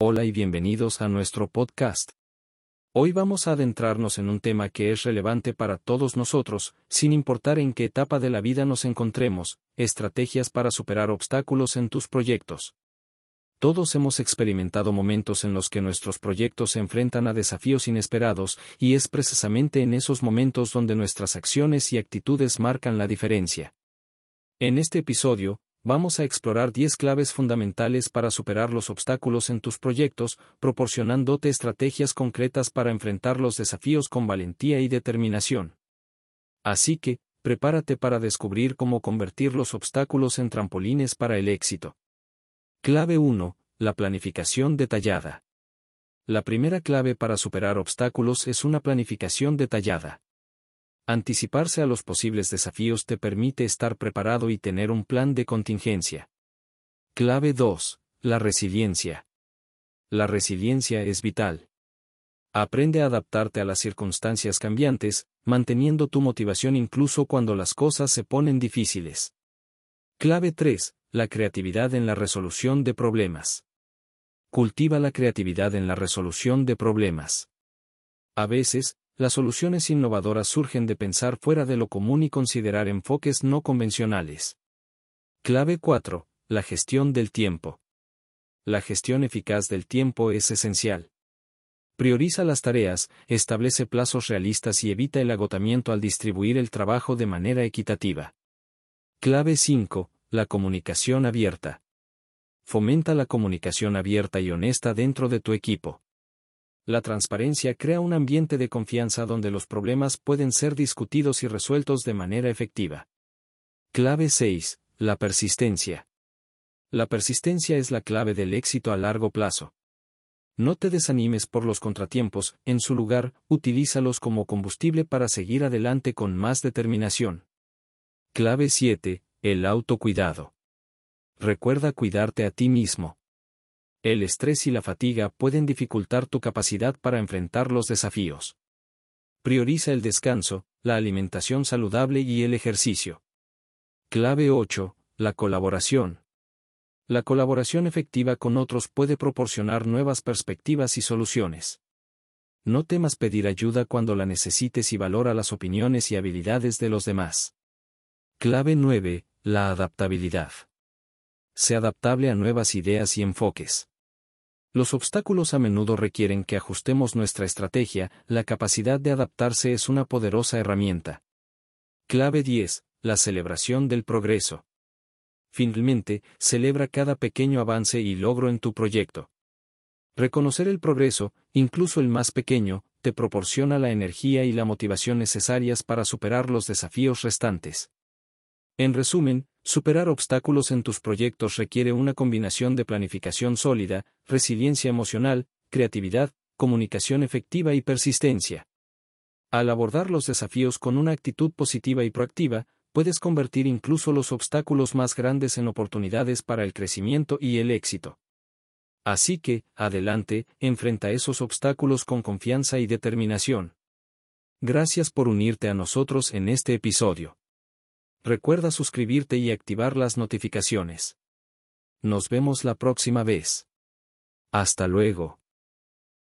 Hola y bienvenidos a nuestro podcast. Hoy vamos a adentrarnos en un tema que es relevante para todos nosotros, sin importar en qué etapa de la vida nos encontremos, estrategias para superar obstáculos en tus proyectos. Todos hemos experimentado momentos en los que nuestros proyectos se enfrentan a desafíos inesperados, y es precisamente en esos momentos donde nuestras acciones y actitudes marcan la diferencia. En este episodio, vamos a explorar 10 claves fundamentales para superar los obstáculos en tus proyectos, proporcionándote estrategias concretas para enfrentar los desafíos con valentía y determinación. Así que, prepárate para descubrir cómo convertir los obstáculos en trampolines para el éxito. Clave 1. La planificación detallada. La primera clave para superar obstáculos es una planificación detallada. Anticiparse a los posibles desafíos te permite estar preparado y tener un plan de contingencia. Clave 2. La resiliencia. La resiliencia es vital. Aprende a adaptarte a las circunstancias cambiantes, manteniendo tu motivación incluso cuando las cosas se ponen difíciles. Clave 3. La creatividad en la resolución de problemas. Cultiva la creatividad en la resolución de problemas. A veces, las soluciones innovadoras surgen de pensar fuera de lo común y considerar enfoques no convencionales. Clave 4. La gestión del tiempo. La gestión eficaz del tiempo es esencial. Prioriza las tareas, establece plazos realistas y evita el agotamiento al distribuir el trabajo de manera equitativa. Clave 5. La comunicación abierta. Fomenta la comunicación abierta y honesta dentro de tu equipo. La transparencia crea un ambiente de confianza donde los problemas pueden ser discutidos y resueltos de manera efectiva. Clave 6. La persistencia. La persistencia es la clave del éxito a largo plazo. No te desanimes por los contratiempos, en su lugar, utilízalos como combustible para seguir adelante con más determinación. Clave 7. El autocuidado. Recuerda cuidarte a ti mismo. El estrés y la fatiga pueden dificultar tu capacidad para enfrentar los desafíos. Prioriza el descanso, la alimentación saludable y el ejercicio. Clave 8. La colaboración. La colaboración efectiva con otros puede proporcionar nuevas perspectivas y soluciones. No temas pedir ayuda cuando la necesites y valora las opiniones y habilidades de los demás. Clave 9. La adaptabilidad. Sé adaptable a nuevas ideas y enfoques. Los obstáculos a menudo requieren que ajustemos nuestra estrategia, la capacidad de adaptarse es una poderosa herramienta. Clave 10. La celebración del progreso. Finalmente, celebra cada pequeño avance y logro en tu proyecto. Reconocer el progreso, incluso el más pequeño, te proporciona la energía y la motivación necesarias para superar los desafíos restantes. En resumen, superar obstáculos en tus proyectos requiere una combinación de planificación sólida, resiliencia emocional, creatividad, comunicación efectiva y persistencia. Al abordar los desafíos con una actitud positiva y proactiva, puedes convertir incluso los obstáculos más grandes en oportunidades para el crecimiento y el éxito. Así que, adelante, enfrenta esos obstáculos con confianza y determinación. Gracias por unirte a nosotros en este episodio. Recuerda suscribirte y activar las notificaciones. Nos vemos la próxima vez. Hasta luego.